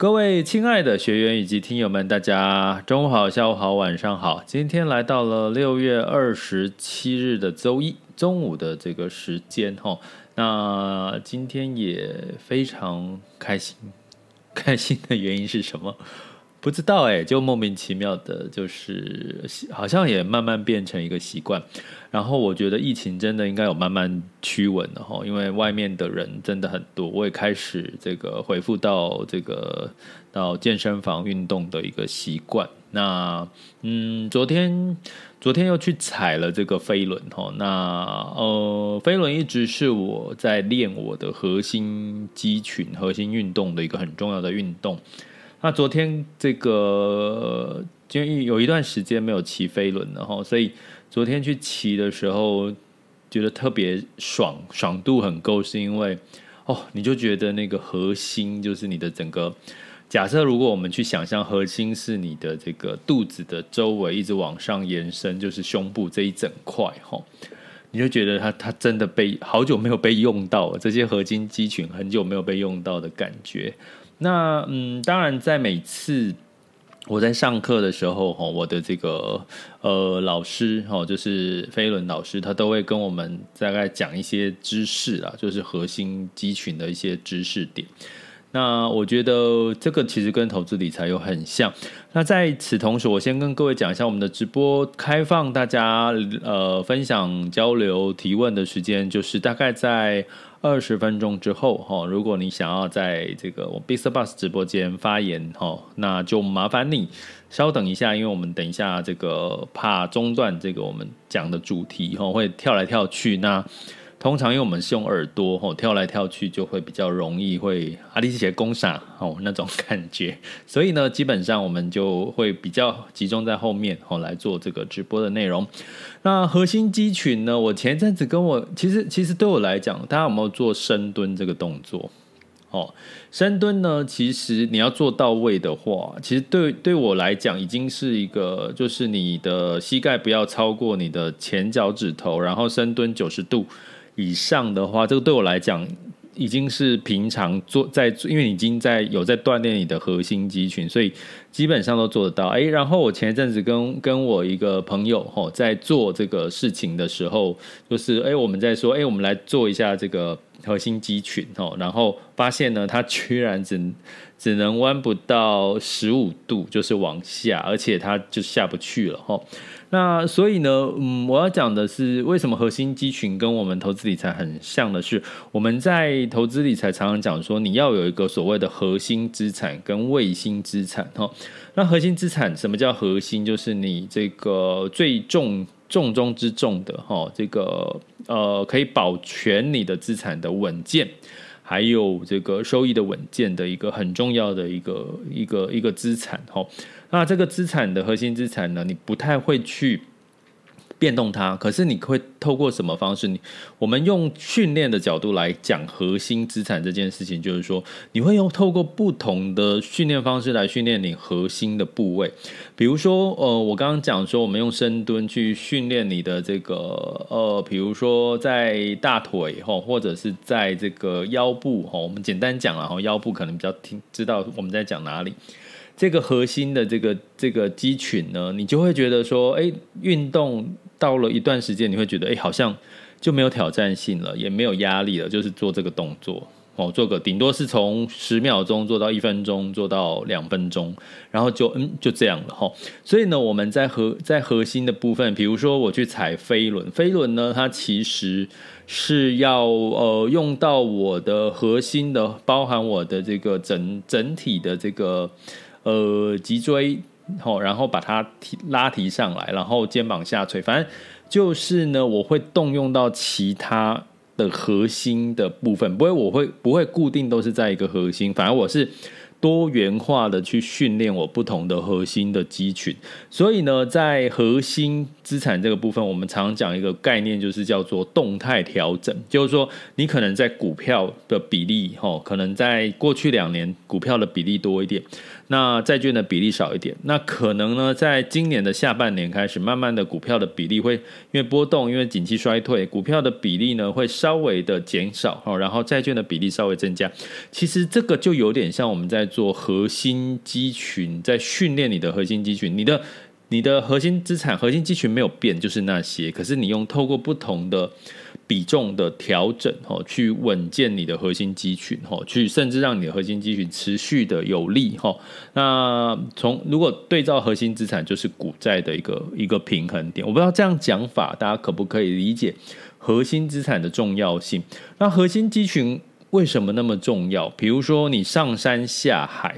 各位亲爱的学员以及听友们，大家中午好、下午好、晚上好。今天来到了六月二十七日的周一中午的这个时间哈。那今天也非常开心，开心的原因是什么？不知道哎，就莫名其妙的，就是好像也慢慢变成一个习惯。然后我觉得疫情真的应该有慢慢趋稳了哈，因为外面的人真的很多，我也开始这个恢复到这个到健身房运动的一个习惯。那嗯，昨天昨天又去踩了这个飞轮哈。那呃，飞轮一直是我在练我的核心肌群、核心运动的一个很重要的运动。那昨天这个，因为有一段时间没有骑飞轮了哈，所以昨天去骑的时候，觉得特别爽，爽度很够，是因为哦，你就觉得那个核心就是你的整个。假设如果我们去想象核心是你的这个肚子的周围一直往上延伸，就是胸部这一整块哈，你就觉得它它真的被好久没有被用到了，这些核心肌群很久没有被用到的感觉。那嗯，当然，在每次我在上课的时候，哈，我的这个呃老师哈，就是飞轮老师，他都会跟我们大概讲一些知识啊，就是核心肌群的一些知识点。那我觉得这个其实跟投资理财有很像。那在此同时，我先跟各位讲一下，我们的直播开放大家呃分享、交流、提问的时间，就是大概在。二十分钟之后，哈，如果你想要在这个我 Bisbus 直播间发言，哈，那就麻烦你稍等一下，因为我们等一下这个怕中断这个我们讲的主题，哈，会跳来跳去，那。通常因为我们是用耳朵吼跳来跳去，就会比较容易会阿里些攻傻哦那种感觉，所以呢，基本上我们就会比较集中在后面吼来做这个直播的内容。那核心肌群呢，我前一阵子跟我其实其实对我来讲，大家有没有做深蹲这个动作？哦，深蹲呢，其实你要做到位的话，其实对对我来讲已经是一个，就是你的膝盖不要超过你的前脚趾头，然后深蹲九十度。以上的话，这个对我来讲已经是平常做在，因为已经在有在锻炼你的核心肌群，所以基本上都做得到。哎，然后我前一阵子跟跟我一个朋友吼在做这个事情的时候，就是哎我们在说哎我们来做一下这个核心肌群哦，然后发现呢，它居然只 只能弯不到十五度，就是往下，而且它就下不去了哈。那所以呢，嗯，我要讲的是，为什么核心肌群跟我们投资理财很像的是，我们在投资理财常常讲说，你要有一个所谓的核心资产跟卫星资产哈。那核心资产什么叫核心？就是你这个最重重中之重的哈，这个呃可以保全你的资产的稳健，还有这个收益的稳健的一个很重要的一个一个一个资产哈。那这个资产的核心资产呢，你不太会去变动它，可是你会透过什么方式？你我们用训练的角度来讲核心资产这件事情，就是说你会用透过不同的训练方式来训练你核心的部位。比如说，呃，我刚刚讲说，我们用深蹲去训练你的这个，呃，比如说在大腿哈，或者是在这个腰部哈，我们简单讲了哈，腰部可能比较听知道我们在讲哪里。这个核心的这个这个肌群呢，你就会觉得说，哎，运动到了一段时间，你会觉得，哎，好像就没有挑战性了，也没有压力了，就是做这个动作。哦，做个顶多是从十秒钟做到一分钟，做到两分钟，然后就嗯就这样了哈。所以呢，我们在核在核心的部分，比如说我去踩飞轮，飞轮呢，它其实是要呃用到我的核心的，包含我的这个整整体的这个呃脊椎，好，然后把它提拉提上来，然后肩膀下垂，反正就是呢，我会动用到其他。的核心的部分不会，我会不会固定都是在一个核心，反而我是多元化的去训练我不同的核心的肌群。所以呢，在核心资产这个部分，我们常讲一个概念，就是叫做动态调整，就是说你可能在股票的比例，哈，可能在过去两年股票的比例多一点。那债券的比例少一点，那可能呢，在今年的下半年开始，慢慢的股票的比例会因为波动，因为景气衰退，股票的比例呢会稍微的减少，然后债券的比例稍微增加。其实这个就有点像我们在做核心肌群，在训练你的核心肌群，你的你的核心资产、核心肌群没有变，就是那些，可是你用透过不同的。比重的调整，哈，去稳健你的核心肌群，哈，去甚至让你的核心肌群持续的有力，哈。那从如果对照核心资产，就是股债的一个一个平衡点。我不知道这样讲法，大家可不可以理解核心资产的重要性？那核心肌群为什么那么重要？比如说你上山下海。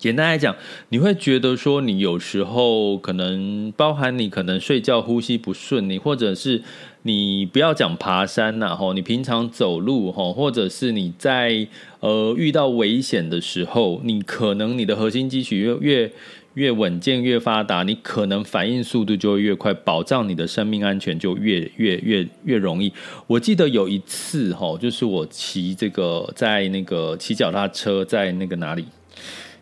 简单来讲，你会觉得说，你有时候可能包含你可能睡觉呼吸不顺，你或者是你不要讲爬山呐，吼，你平常走路，吼，或者是你在呃遇到危险的时候，你可能你的核心肌群越越越稳健越发达，你可能反应速度就会越快，保障你的生命安全就越越越越容易。我记得有一次，吼，就是我骑这个在那个骑脚踏车在那个哪里？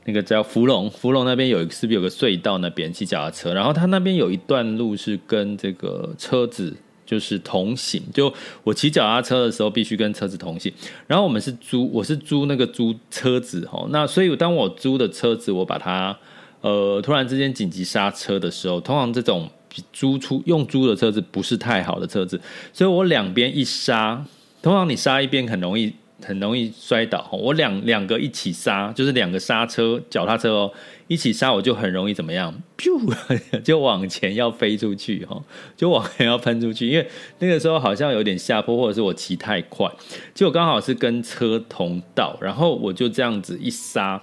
那个叫福隆，福隆那边有一个是不是有个隧道？那边骑脚踏车，然后他那边有一段路是跟这个车子就是同行，就我骑脚踏车的时候必须跟车子同行。然后我们是租，我是租那个租车子哦。那所以当我租的车子，我把它呃突然之间紧急刹车的时候，通常这种租出用租的车子不是太好的车子，所以我两边一刹，通常你刹一边很容易。很容易摔倒，我两两个一起刹，就是两个刹车脚踏车哦，一起刹我就很容易怎么样，噗 就往前要飞出去哈，就往前要喷出去，因为那个时候好像有点下坡，或者是我骑太快，结果刚好是跟车同道，然后我就这样子一刹，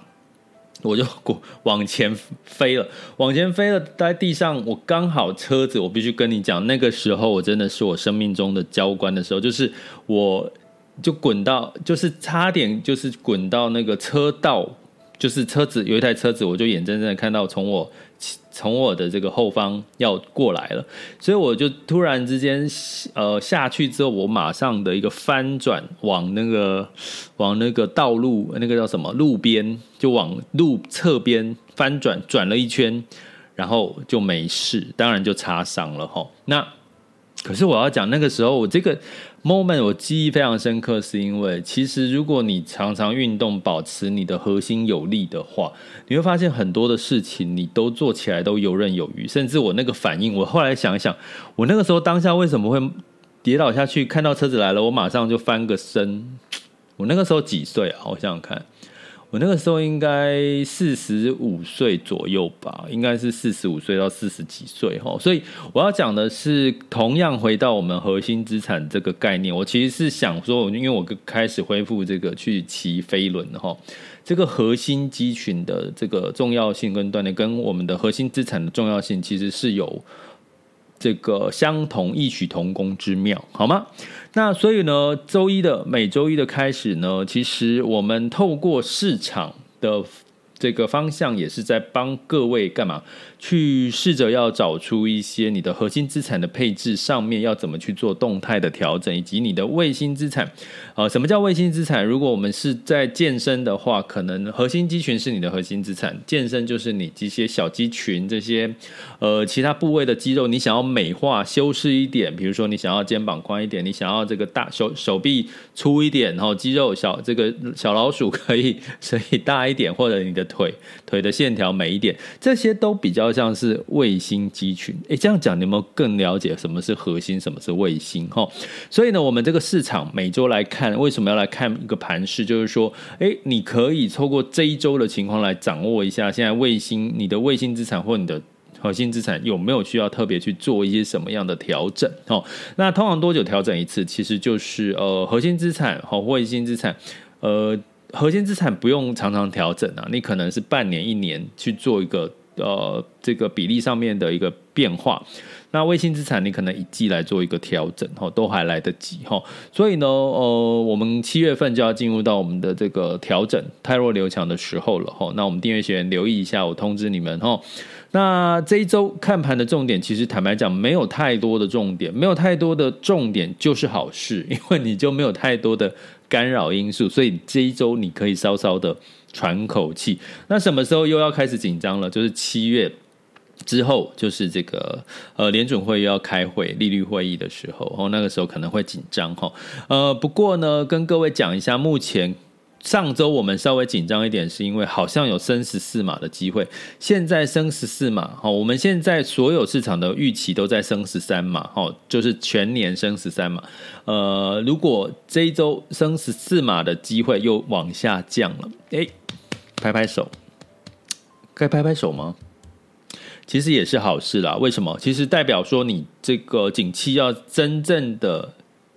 我就往前飞了，往前飞了，在地上我刚好车子，我必须跟你讲，那个时候我真的是我生命中的交关的时候，就是我。就滚到，就是差点，就是滚到那个车道，就是车子有一台车子，我就眼睁睁的看到从我从我的这个后方要过来了，所以我就突然之间，呃，下去之后，我马上的一个翻转，往那个往那个道路，那个叫什么路边，就往路侧边翻转，转了一圈，然后就没事，当然就擦伤了齁。那可是我要讲那个时候，我这个。Moment 我记忆非常深刻，是因为其实如果你常常运动，保持你的核心有力的话，你会发现很多的事情你都做起来都游刃有余。甚至我那个反应，我后来想一想，我那个时候当下为什么会跌倒下去？看到车子来了，我马上就翻个身。我那个时候几岁啊？我想想看。我那个时候应该四十五岁左右吧，应该是四十五岁到四十几岁哈。所以我要讲的是，同样回到我们核心资产这个概念，我其实是想说，因为我开始恢复这个去骑飞轮哈，这个核心肌群的这个重要性跟锻炼，跟我们的核心资产的重要性，其实是有。这个相同异曲同工之妙，好吗？那所以呢，周一的每周一的开始呢，其实我们透过市场的这个方向，也是在帮各位干嘛？去试着要找出一些你的核心资产的配置上面要怎么去做动态的调整，以及你的卫星资产。呃，什么叫卫星资产？如果我们是在健身的话，可能核心肌群是你的核心资产，健身就是你这些小肌群这些呃其他部位的肌肉，你想要美化修饰一点，比如说你想要肩膀宽一点，你想要这个大手手臂粗一点，然后肌肉小这个小老鼠可以 可以大一点，或者你的腿，腿的线条美一点，这些都比较像是卫星集群。诶，这样讲你有没有更了解什么是核心，什么是卫星？哈，所以呢，我们这个市场每周来看，为什么要来看一个盘势？就是说，诶，你可以透过这一周的情况来掌握一下，现在卫星你的卫星资产或你的。核心资产有没有需要特别去做一些什么样的调整？哦，那通常多久调整一次？其实就是呃，核心资产和卫星资产，呃，核心资产不用常常调整啊，你可能是半年、一年去做一个呃这个比例上面的一个变化。那卫星资产你可能一季来做一个调整，哈，都还来得及，哈。所以呢，呃，我们七月份就要进入到我们的这个调整太弱留强的时候了，哈。那我们订阅学员留意一下，我通知你们，哈。那这一周看盘的重点，其实坦白讲，没有太多的重点，没有太多的重点就是好事，因为你就没有太多的干扰因素，所以这一周你可以稍稍的喘口气。那什么时候又要开始紧张了？就是七月之后，就是这个呃联准会又要开会利率会议的时候，哦，那个时候可能会紧张哈。呃，不过呢，跟各位讲一下，目前。上周我们稍微紧张一点，是因为好像有升十四码的机会。现在升十四码，哈，我们现在所有市场的预期都在升十三码，哈，就是全年升十三码。呃，如果这一周升十四码的机会又往下降了，诶，拍拍手，该拍拍手吗？其实也是好事啦。为什么？其实代表说你这个景气要真正的。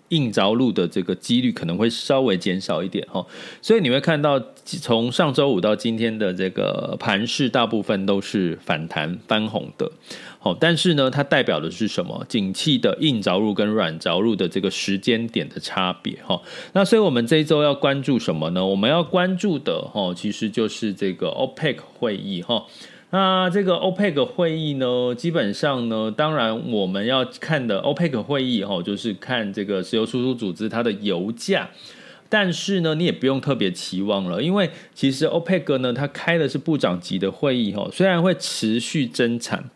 硬着陆的这个几率可能会稍微减少一点哈，所以你会看到从上周五到今天的这个盘势，大部分都是反弹翻红的。好，但是呢，它代表的是什么？景气的硬着陆跟软着陆的这个时间点的差别哈。那所以我们这一周要关注什么呢？我们要关注的哈，其实就是这个 OPEC 会议哈。那这个 OPEC 会议呢，基本上呢，当然我们要看的 OPEC 会议哈，就是看这个石油输出组织它的油价。但是呢，你也不用特别期望了，因为其实 OPEC 呢，它开的是部长级的会议哈，虽然会持续增产，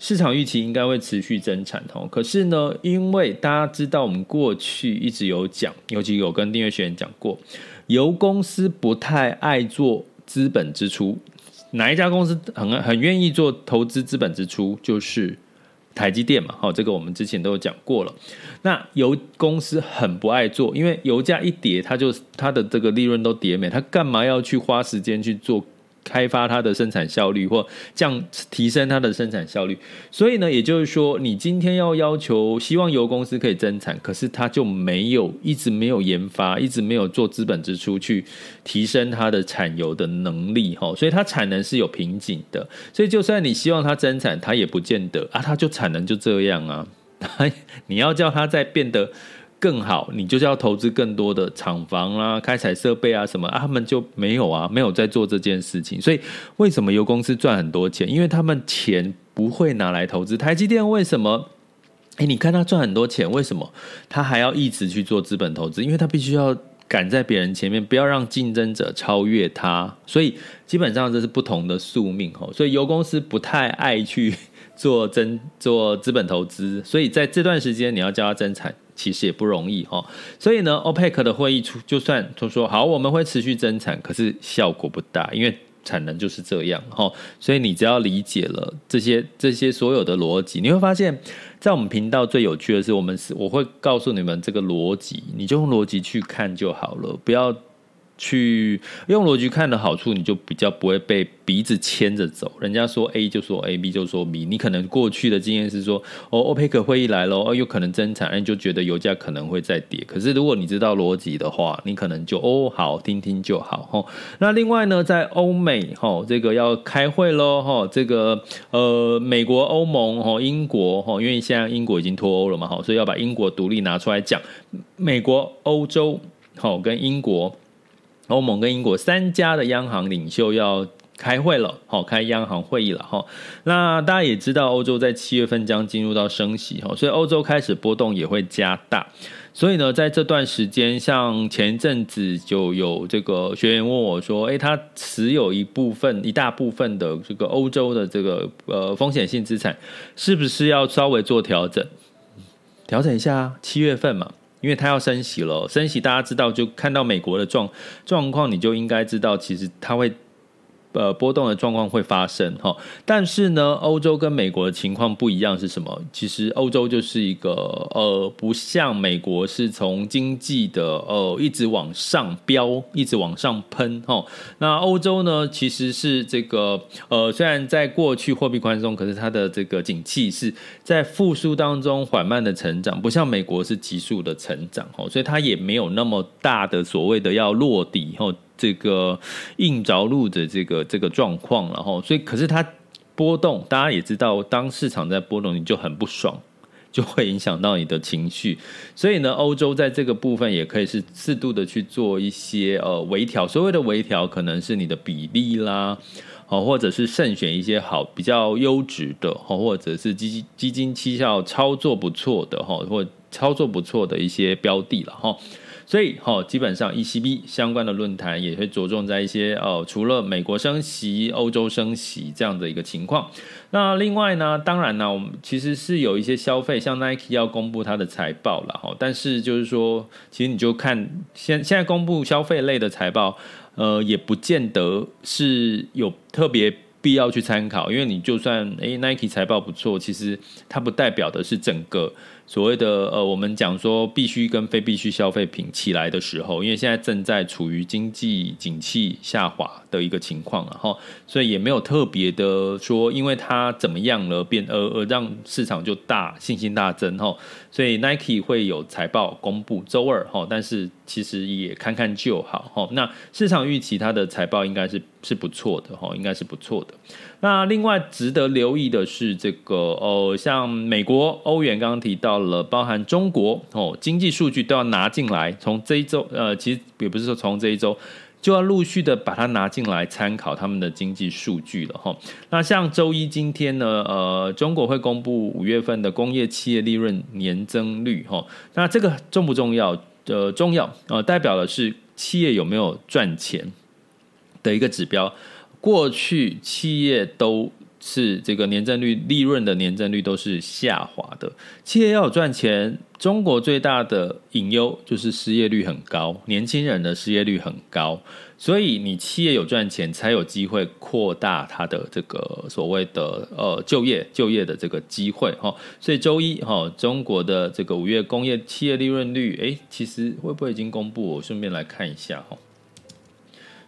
市场预期应该会持续增产哦。可是呢，因为大家知道我们过去一直有讲，尤其有跟订阅学员讲过，油公司不太爱做资本支出。哪一家公司很很愿意做投资资本支出，就是台积电嘛。好，这个我们之前都有讲过了。那油公司很不爱做，因为油价一跌，它就它的这个利润都跌没，它干嘛要去花时间去做？开发它的生产效率，或降提升它的生产效率，所以呢，也就是说，你今天要要求希望油公司可以增产，可是它就没有一直没有研发，一直没有做资本支出去提升它的产油的能力，哈，所以它产能是有瓶颈的。所以就算你希望它增产，它也不见得啊，它就产能就这样啊，你要叫它再变得。更好，你就是要投资更多的厂房啊、开采设备啊什么啊，他们就没有啊，没有在做这件事情。所以为什么油公司赚很多钱？因为他们钱不会拿来投资。台积电为什么？诶，你看他赚很多钱，为什么他还要一直去做资本投资？因为他必须要赶在别人前面，不要让竞争者超越他。所以基本上这是不同的宿命哦。所以油公司不太爱去做增做资本投资，所以在这段时间你要叫他增产。其实也不容易哦，所以呢，OPEC 的会议出，就算他说好，我们会持续增产，可是效果不大，因为产能就是这样哈。所以你只要理解了这些这些所有的逻辑，你会发现，在我们频道最有趣的是，我们是我会告诉你们这个逻辑，你就用逻辑去看就好了，不要。去用逻辑看的好处，你就比较不会被鼻子牵着走。人家说 A 就说 A，B 就说 B。你可能过去的经验是说，哦，OPEC 会议来了，哦，有可能增产，你就觉得油价可能会再跌。可是如果你知道逻辑的话，你可能就哦，好，听听就好。吼，那另外呢，在欧美，吼，这个要开会喽，吼，这个呃，美国、欧盟，吼，英国，吼，因为现在英国已经脱欧了嘛，吼，所以要把英国独立拿出来讲。美国、欧洲，吼，跟英国。欧盟跟英国三家的央行领袖要开会了，好，开央行会议了，哈。那大家也知道，欧洲在七月份将进入到升息，哈，所以欧洲开始波动也会加大。所以呢，在这段时间，像前一阵子就有这个学员问我说：“诶，他持有一部分、一大部分的这个欧洲的这个呃风险性资产，是不是要稍微做调整？调整一下，七月份嘛。”因为它要升息了，升息大家知道，就看到美国的状状况，你就应该知道，其实它会呃，波动的状况会发生哈，但是呢，欧洲跟美国的情况不一样是什么？其实欧洲就是一个呃，不像美国是从经济的呃一直往上飙，一直往上喷哈。那欧洲呢，其实是这个呃，虽然在过去货币宽松，可是它的这个景气是在复苏当中缓慢的成长，不像美国是急速的成长哈，所以它也没有那么大的所谓的要落底哈。这个硬着陆的这个这个状况，然后所以可是它波动，大家也知道，当市场在波动，你就很不爽，就会影响到你的情绪。所以呢，欧洲在这个部分也可以是适度的去做一些呃微调。所谓的微调，可能是你的比例啦，哦，或者是慎选一些好比较优质的，哦，或者是基基金绩效操作不错的，哈，或操作不错的一些标的了，哈。所以，哈，基本上 ECB 相关的论坛也会着重在一些哦，除了美国升息、欧洲升息这样的一个情况。那另外呢，当然呢，我们其实是有一些消费，像 Nike 要公布它的财报了哈。但是就是说，其实你就看现现在公布消费类的财报，呃，也不见得是有特别必要去参考，因为你就算诶 Nike 财报不错，其实它不代表的是整个。所谓的呃，我们讲说必须跟非必需消费品起来的时候，因为现在正在处于经济景气下滑的一个情况，了哈所以也没有特别的说，因为它怎么样了变呃呃让市场就大信心大增哈，所以 Nike 会有财报公布周二哈，但是其实也看看就好哈。那市场预期它的财报应该是是不错的哈，应该是不错的。那另外值得留意的是，这个哦，像美国、欧元刚刚提到了，包含中国哦，经济数据都要拿进来。从这一周，呃，其实也不是说从这一周就要陆续的把它拿进来参考他们的经济数据了哈。那像周一今天呢，呃，中国会公布五月份的工业企业利润年增率哈。那这个重不重要？的，重要，呃，代表的是企业有没有赚钱的一个指标。过去企业都是这个年增率、利润的年增率都是下滑的。企业要有赚钱，中国最大的隐忧就是失业率很高，年轻人的失业率很高。所以你企业有赚钱，才有机会扩大它的这个所谓的呃就业、就业的这个机会哈。所以周一哈，中国的这个五月工业企业利润率，诶，其实会不会已经公布？我顺便来看一下哈。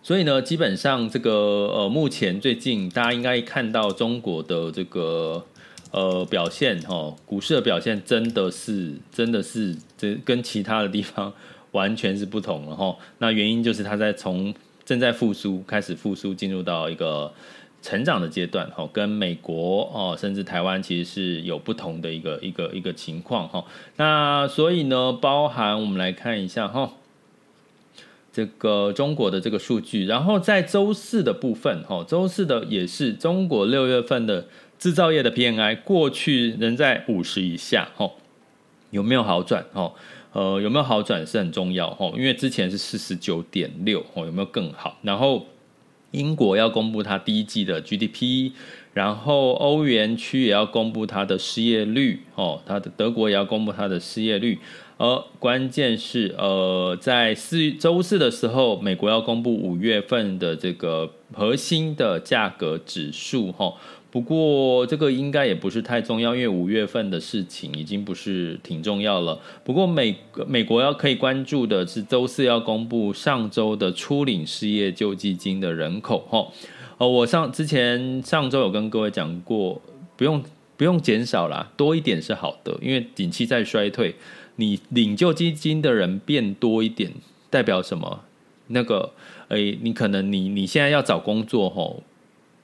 所以呢，基本上这个呃，目前最近大家应该看到中国的这个呃表现哈，股市的表现真的是真的是这跟其他的地方完全是不同了哈。那原因就是它在从正在复苏开始复苏，进入到一个成长的阶段哈，跟美国哦甚至台湾其实是有不同的一个一个一个情况哈。那所以呢，包含我们来看一下哈。这个中国的这个数据，然后在周四的部分，哈，周四的也是中国六月份的制造业的 PMI，过去仍在五十以下，哈，有没有好转？哈，呃，有没有好转是很重要，哈，因为之前是四十九点六，哦，有没有更好？然后英国要公布它第一季的 GDP，然后欧元区也要公布它的失业率，哦，它的德国也要公布它的失业率。而关键是，呃，在四周四的时候，美国要公布五月份的这个核心的价格指数，哈。不过这个应该也不是太重要，因为五月份的事情已经不是挺重要了。不过美美国要可以关注的是，周四要公布上周的初领失业救济金的人口，哈。呃，我上之前上周有跟各位讲过，不用不用减少啦，多一点是好的，因为景气在衰退。你领救济金的人变多一点，代表什么？那个，诶，你可能你你现在要找工作吼，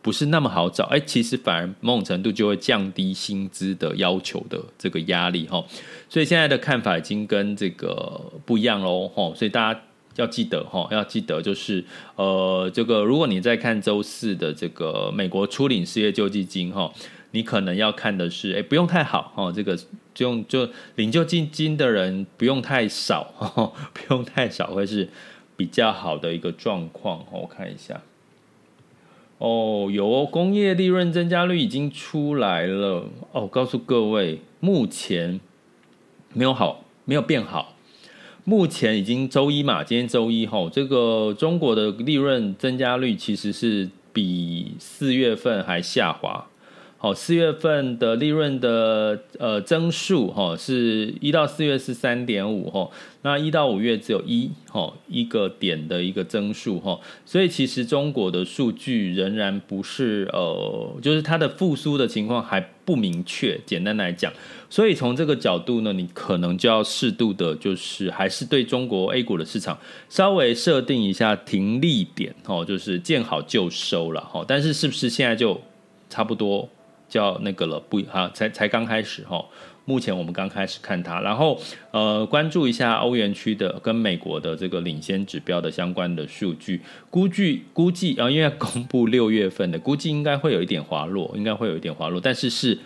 不是那么好找，诶，其实反而某种程度就会降低薪资的要求的这个压力吼，所以现在的看法已经跟这个不一样喽吼，所以大家要记得吼，要记得就是呃，这个如果你在看周四的这个美国初领失业救济金吼。你可能要看的是，哎，不用太好哦，这个就就领救济金的人不用太少，哦，不用太少，会是比较好的一个状况哦。我看一下，哦，有哦工业利润增加率已经出来了。哦，告诉各位，目前没有好，没有变好。目前已经周一嘛，今天周一吼，这个中国的利润增加率其实是比四月份还下滑。好，四月份的利润的呃增速哈，是一到四月是三点五哈，那一到五月只有一哈一个点的一个增速哈，所以其实中国的数据仍然不是呃，就是它的复苏的情况还不明确。简单来讲，所以从这个角度呢，你可能就要适度的，就是还是对中国 A 股的市场稍微设定一下停利点哦，就是见好就收了哈。但是是不是现在就差不多？叫那个了，不啊，才才刚开始哈。目前我们刚开始看它，然后呃，关注一下欧元区的跟美国的这个领先指标的相关的数据，估计估计啊，因为要公布六月份的，估计应该会有一点滑落，应该会有一点滑落，但是是。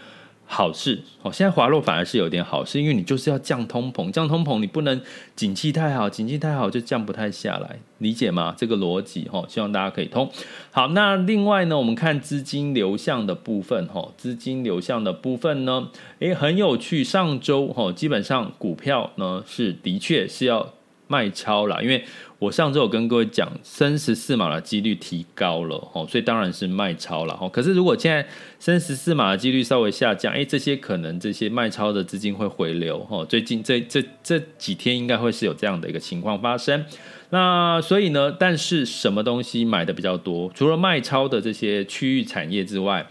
好事哦，现在滑落反而是有点好事，因为你就是要降通膨，降通膨你不能景气太好，景气太好就降不太下来，理解吗？这个逻辑哈，希望大家可以通。好，那另外呢，我们看资金流向的部分哈，资金流向的部分呢，诶，很有趣，上周哈，基本上股票呢是的确是要卖超了，因为。我上周有跟各位讲，升十四码的几率提高了哦，所以当然是卖超了哦，可是如果现在升十四码的几率稍微下降，哎，这些可能这些卖超的资金会回流哦，最近这这这几天应该会是有这样的一个情况发生。那所以呢，但是什么东西买的比较多？除了卖超的这些区域产业之外，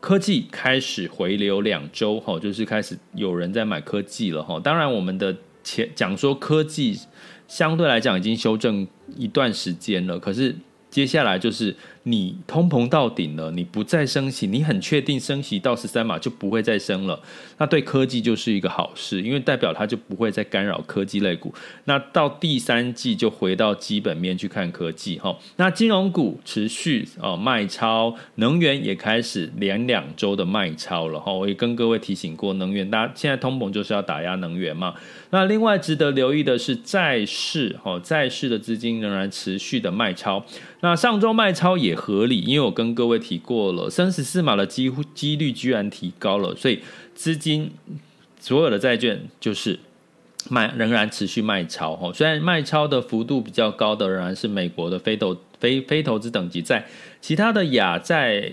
科技开始回流两周，就是开始有人在买科技了，当然我们的前讲说科技。相对来讲，已经修正一段时间了。可是接下来就是你通膨到顶了，你不再升息，你很确定升息到十三码就不会再升了。那对科技就是一个好事，因为代表它就不会再干扰科技类股。那到第三季就回到基本面去看科技哈。那金融股持续哦卖超，能源也开始连两周的卖超了哈。我也跟各位提醒过，能源大家现在通膨就是要打压能源嘛。那另外值得留意的是债市，哈，债市的资金仍然持续的卖超。那上周卖超也合理，因为我跟各位提过了，三十四码的几乎几率居然提高了，所以资金所有的债券就是卖，仍然持续卖超。哈，虽然卖超的幅度比较高的仍然是美国的非投非非投资等级债，其他的亚债。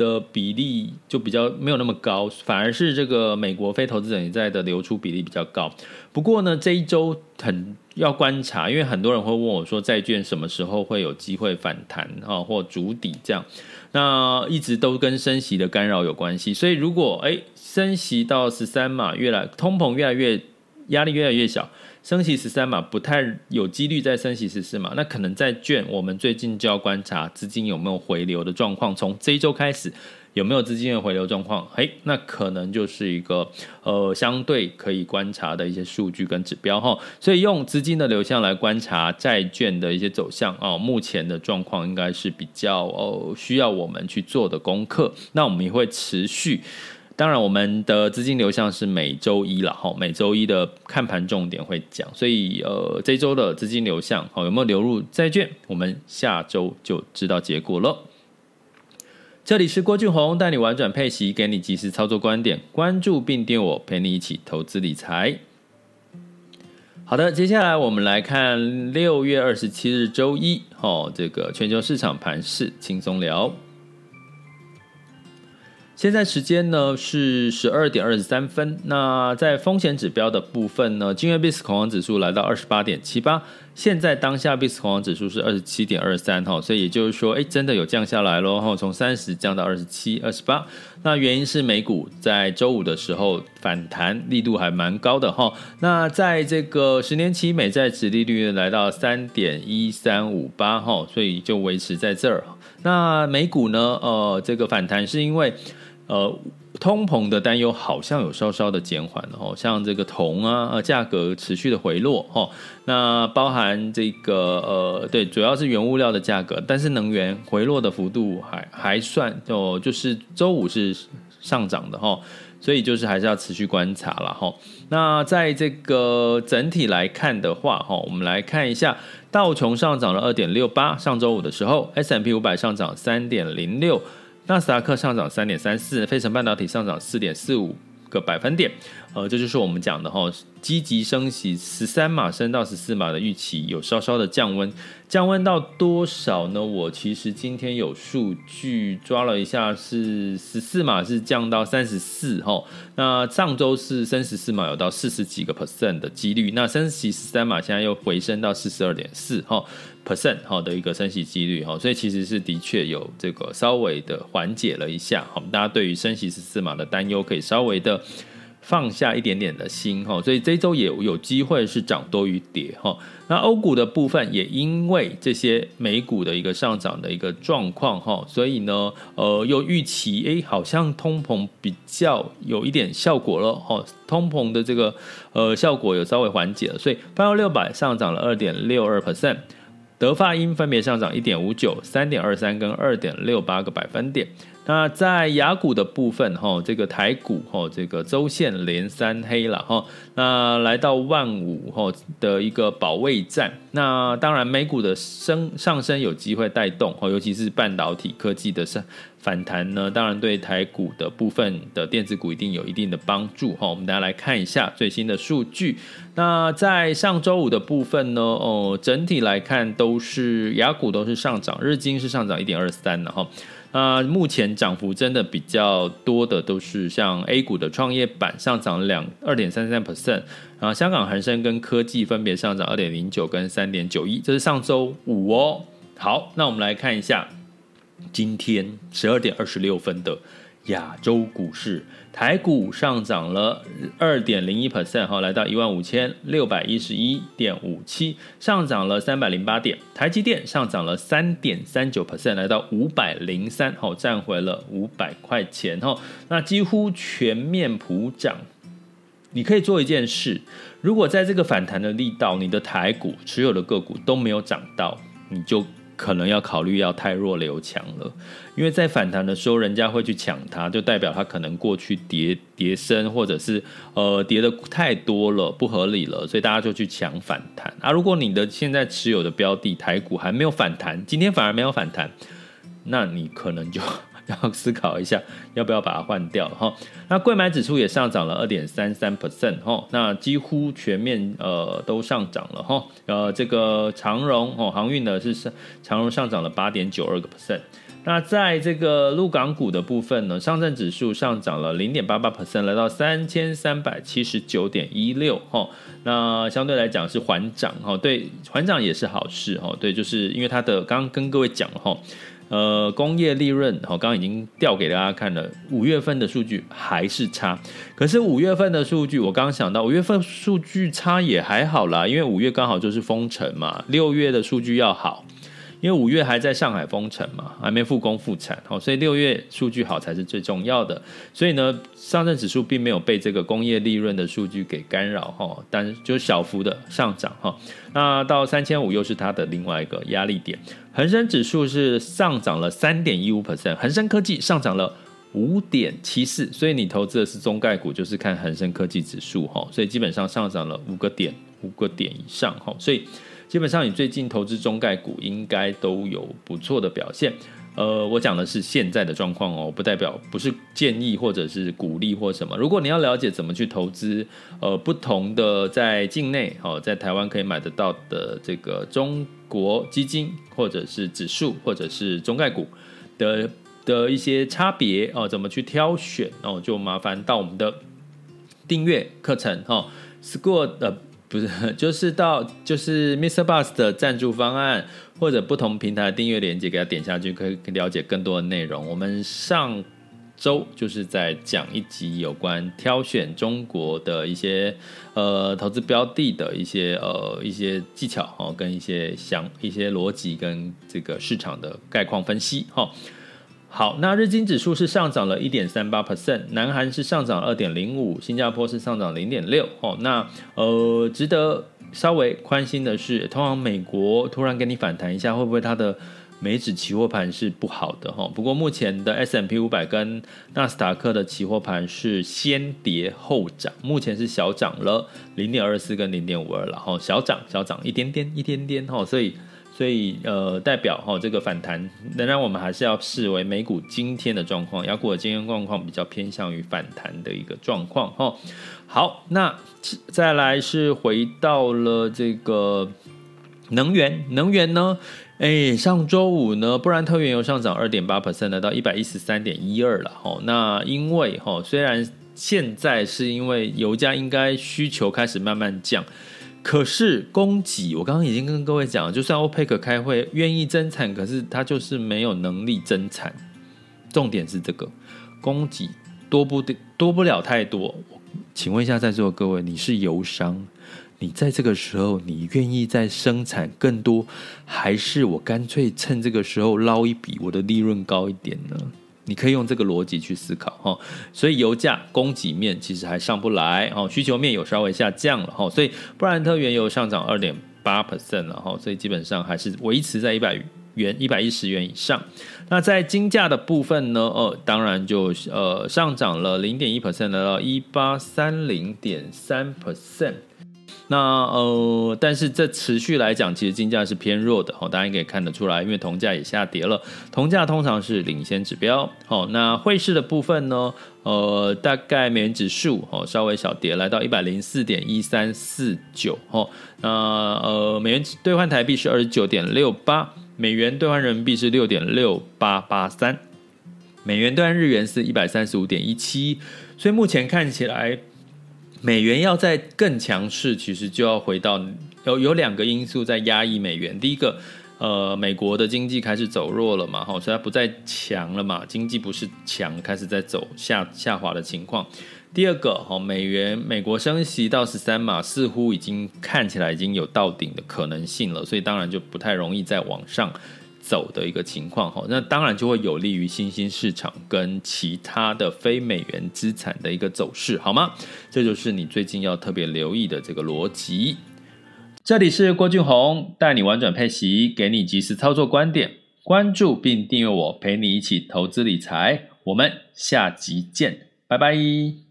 的比例就比较没有那么高，反而是这个美国非投资者也在的流出比例比较高。不过呢，这一周很要观察，因为很多人会问我说，债券什么时候会有机会反弹啊，或筑底这样？那一直都跟升息的干扰有关系。所以如果诶升息到十三嘛，越来通膨越来越压力越来越小。升息十三嘛不太有几率再升息十四嘛，那可能债券我们最近就要观察资金有没有回流的状况。从这一周开始有没有资金的回流状况？嘿，那可能就是一个呃相对可以观察的一些数据跟指标哈。所以用资金的流向来观察债券的一些走向啊，目前的状况应该是比较哦需要我们去做的功课。那我们也会持续。当然，我们的资金流向是每周一了哈，每周一的看盘重点会讲，所以呃，这周的资金流向好有没有流入债券，我们下周就知道结果了。这里是郭俊宏带你玩转配息，给你及时操作观点，关注并订我，陪你一起投资理财。好的，接下来我们来看六月二十七日周一，哦，这个全球市场盘势轻松聊。现在时间呢是十二点二十三分。那在风险指标的部分呢，今日 BIS 恐慌指数来到二十八点七八。现在当下 BIS 恐慌指数是二十七点二三哈，所以也就是说，哎，真的有降下来喽哈，从三十降到二十七、二十八。那原因是美股在周五的时候反弹力度还蛮高的哈。那在这个十年期美债殖利率来到三点一三五八哈，所以就维持在这儿。那美股呢，呃，这个反弹是因为。呃，通膨的担忧好像有稍稍的减缓了哦，像这个铜啊，呃，价格持续的回落哦，那包含这个呃，对，主要是原物料的价格，但是能源回落的幅度还还算哦，就是周五是上涨的哈，所以就是还是要持续观察了哈。那在这个整体来看的话哈，我们来看一下道琼上涨了二点六八，上周五的时候，S M P 五百上涨三点零六。纳斯达克上涨三点三四，费城半导体上涨四点四五，个百分点。呃，这就是我们讲的哈，积极升息十三码升到十四码的预期有稍稍的降温，降温到多少呢？我其实今天有数据抓了一下，是十四码是降到三十四哈，那上周是升十四码有到四十几个 percent 的几率，那升息十三码现在又回升到四十二点四哈 percent 哈的一个升息几率哈，所以其实是的确有这个稍微的缓解了一下，好，大家对于升息十四码的担忧可以稍微的。放下一点点的心哈，所以这周也有机会是涨多于跌哈。那欧股的部分也因为这些美股的一个上涨的一个状况哈，所以呢，呃，又预期诶，好像通膨比较有一点效果了哈，通膨的这个呃效果有稍微缓解了，所以标普六百上涨了二点六二 percent，德发英分别上涨一点五九、三点二三跟二点六八个百分点。那在雅股的部分，哈，这个台股，哈，这个周线连三黑了，哈，那来到万五，哈的一个保卫战。那当然，美股的升上升有机会带动，哈，尤其是半导体科技的上反弹呢，当然对台股的部分的电子股一定有一定的帮助，哈。我们大家来看一下最新的数据。那在上周五的部分呢，哦，整体来看都是雅股都是上涨，日经是上涨一点二三的，哈。啊，目前涨幅真的比较多的都是像 A 股的创业板上涨两二点三三 percent，然后，香港恒生跟科技分别上涨二点零九跟三点九一，这是上周五哦。好，那我们来看一下今天十二点二十六分的亚洲股市。台股上涨了二点零一 percent 哈，来到一万五千六百一十一点五七，上涨了三百零八点。台积电上涨了三点三九 percent，来到五百零三，好，站回了五百块钱哈。那几乎全面普涨。你可以做一件事，如果在这个反弹的力道，你的台股持有的个股都没有涨到，你就。可能要考虑要太弱留强了，因为在反弹的时候，人家会去抢它，就代表它可能过去跌跌升，或者是呃跌的太多了，不合理了，所以大家就去抢反弹啊。如果你的现在持有的标的台股还没有反弹，今天反而没有反弹，那你可能就。要思考一下，要不要把它换掉哈？那柜买指数也上涨了二点三三 percent 哈，那几乎全面呃都上涨了哈。呃，这个长荣哦，航运呢是上长荣上涨了八点九二个 percent。那在这个陆港股的部分呢，上证指数上涨了零点八八 percent，来到三千三百七十九点一六哈。那相对来讲是缓涨哈，对，缓涨也是好事哈。对，就是因为它的刚刚跟各位讲了哈。呃，工业利润，我刚刚已经调给大家看了，五月份的数据还是差。可是五月份的数据，我刚刚想到，五月份数据差也还好啦，因为五月刚好就是封城嘛。六月的数据要好。因为五月还在上海封城嘛，还没复工复产，所以六月数据好才是最重要的。所以呢，上证指数并没有被这个工业利润的数据给干扰哈，但就小幅的上涨哈。那到三千五又是它的另外一个压力点。恒生指数是上涨了三点一五 percent，恒生科技上涨了五点七四，所以你投资的是中概股，就是看恒生科技指数哈，所以基本上上涨了五个点，五个点以上哈，所以。基本上，你最近投资中概股应该都有不错的表现。呃，我讲的是现在的状况哦，不代表不是建议或者是鼓励或什么。如果你要了解怎么去投资，呃，不同的在境内哦，在台湾可以买得到的这个中国基金或者是指数或者是中概股的的一些差别哦，怎么去挑选哦，就麻烦到我们的订阅课程哈，School 的。不是，就是到就是 Mr. Bus 的赞助方案，或者不同平台订阅链接，给他点下去，可以了解更多的内容。我们上周就是在讲一集有关挑选中国的一些呃投资标的的一些呃一些技巧哦，跟一些想一些逻辑跟这个市场的概况分析哈。好，那日经指数是上涨了一点三八 percent，南韩是上涨二点零五，新加坡是上涨零点六。哦，那呃，值得稍微宽心的是，通常美国突然给你反弹一下，会不会它的美指期货盘是不好的？哈，不过目前的 S M P 五百跟纳斯达克的期货盘是先跌后涨，目前是小涨了零点二四跟零点五二了。哈，小涨小涨一点点一点点。哈，所以。所以呃代表哈、哦、这个反弹，仍然我们还是要视为美股今天的状况，雅股的今天状况比较偏向于反弹的一个状况哈、哦。好，那再来是回到了这个能源，能源呢？哎，上周五呢，布兰特原油上涨二点八 percent，来到一百一十三点一二了。哦，那因为吼，虽然现在是因为油价应该需求开始慢慢降，可是供给，我刚刚已经跟各位讲了，就算欧佩克开会愿意增产，可是他就是没有能力增产。重点是这个供给多不多不了太多。请问一下在座的各位，你是油商？你在这个时候，你愿意再生产更多，还是我干脆趁这个时候捞一笔，我的利润高一点呢？你可以用这个逻辑去思考哈。所以油价供给面其实还上不来哦，需求面有稍微下降了哈。所以布兰特原油上涨二点八 percent 了哈，所以基本上还是维持在一百元、一百一十元以上。那在金价的部分呢？哦，当然就呃上涨了零点一 percent，来到一八三零点三 percent。那呃，但是这持续来讲，其实金价是偏弱的哦，大家也可以看得出来，因为铜价也下跌了。铜价通常是领先指标哦。那汇市的部分呢？呃，大概美元指数哦稍微小跌，来到一百零四点一三四九哦。那呃，美元兑换台币是二十九点六八，美元兑换人民币是六点六八八三，美元兑换日元是一百三十五点一七。所以目前看起来。美元要再更强势，其实就要回到有有两个因素在压抑美元。第一个，呃，美国的经济开始走弱了嘛，哈，所以它不再强了嘛，经济不是强，开始在走下下滑的情况。第二个，哈，美元美国升息到十三码，似乎已经看起来已经有到顶的可能性了，所以当然就不太容易再往上。走的一个情况哈，那当然就会有利于新兴市场跟其他的非美元资产的一个走势，好吗？这就是你最近要特别留意的这个逻辑。这里是郭俊宏，带你玩转配息，给你及时操作观点，关注并订阅我，陪你一起投资理财。我们下集见，拜拜。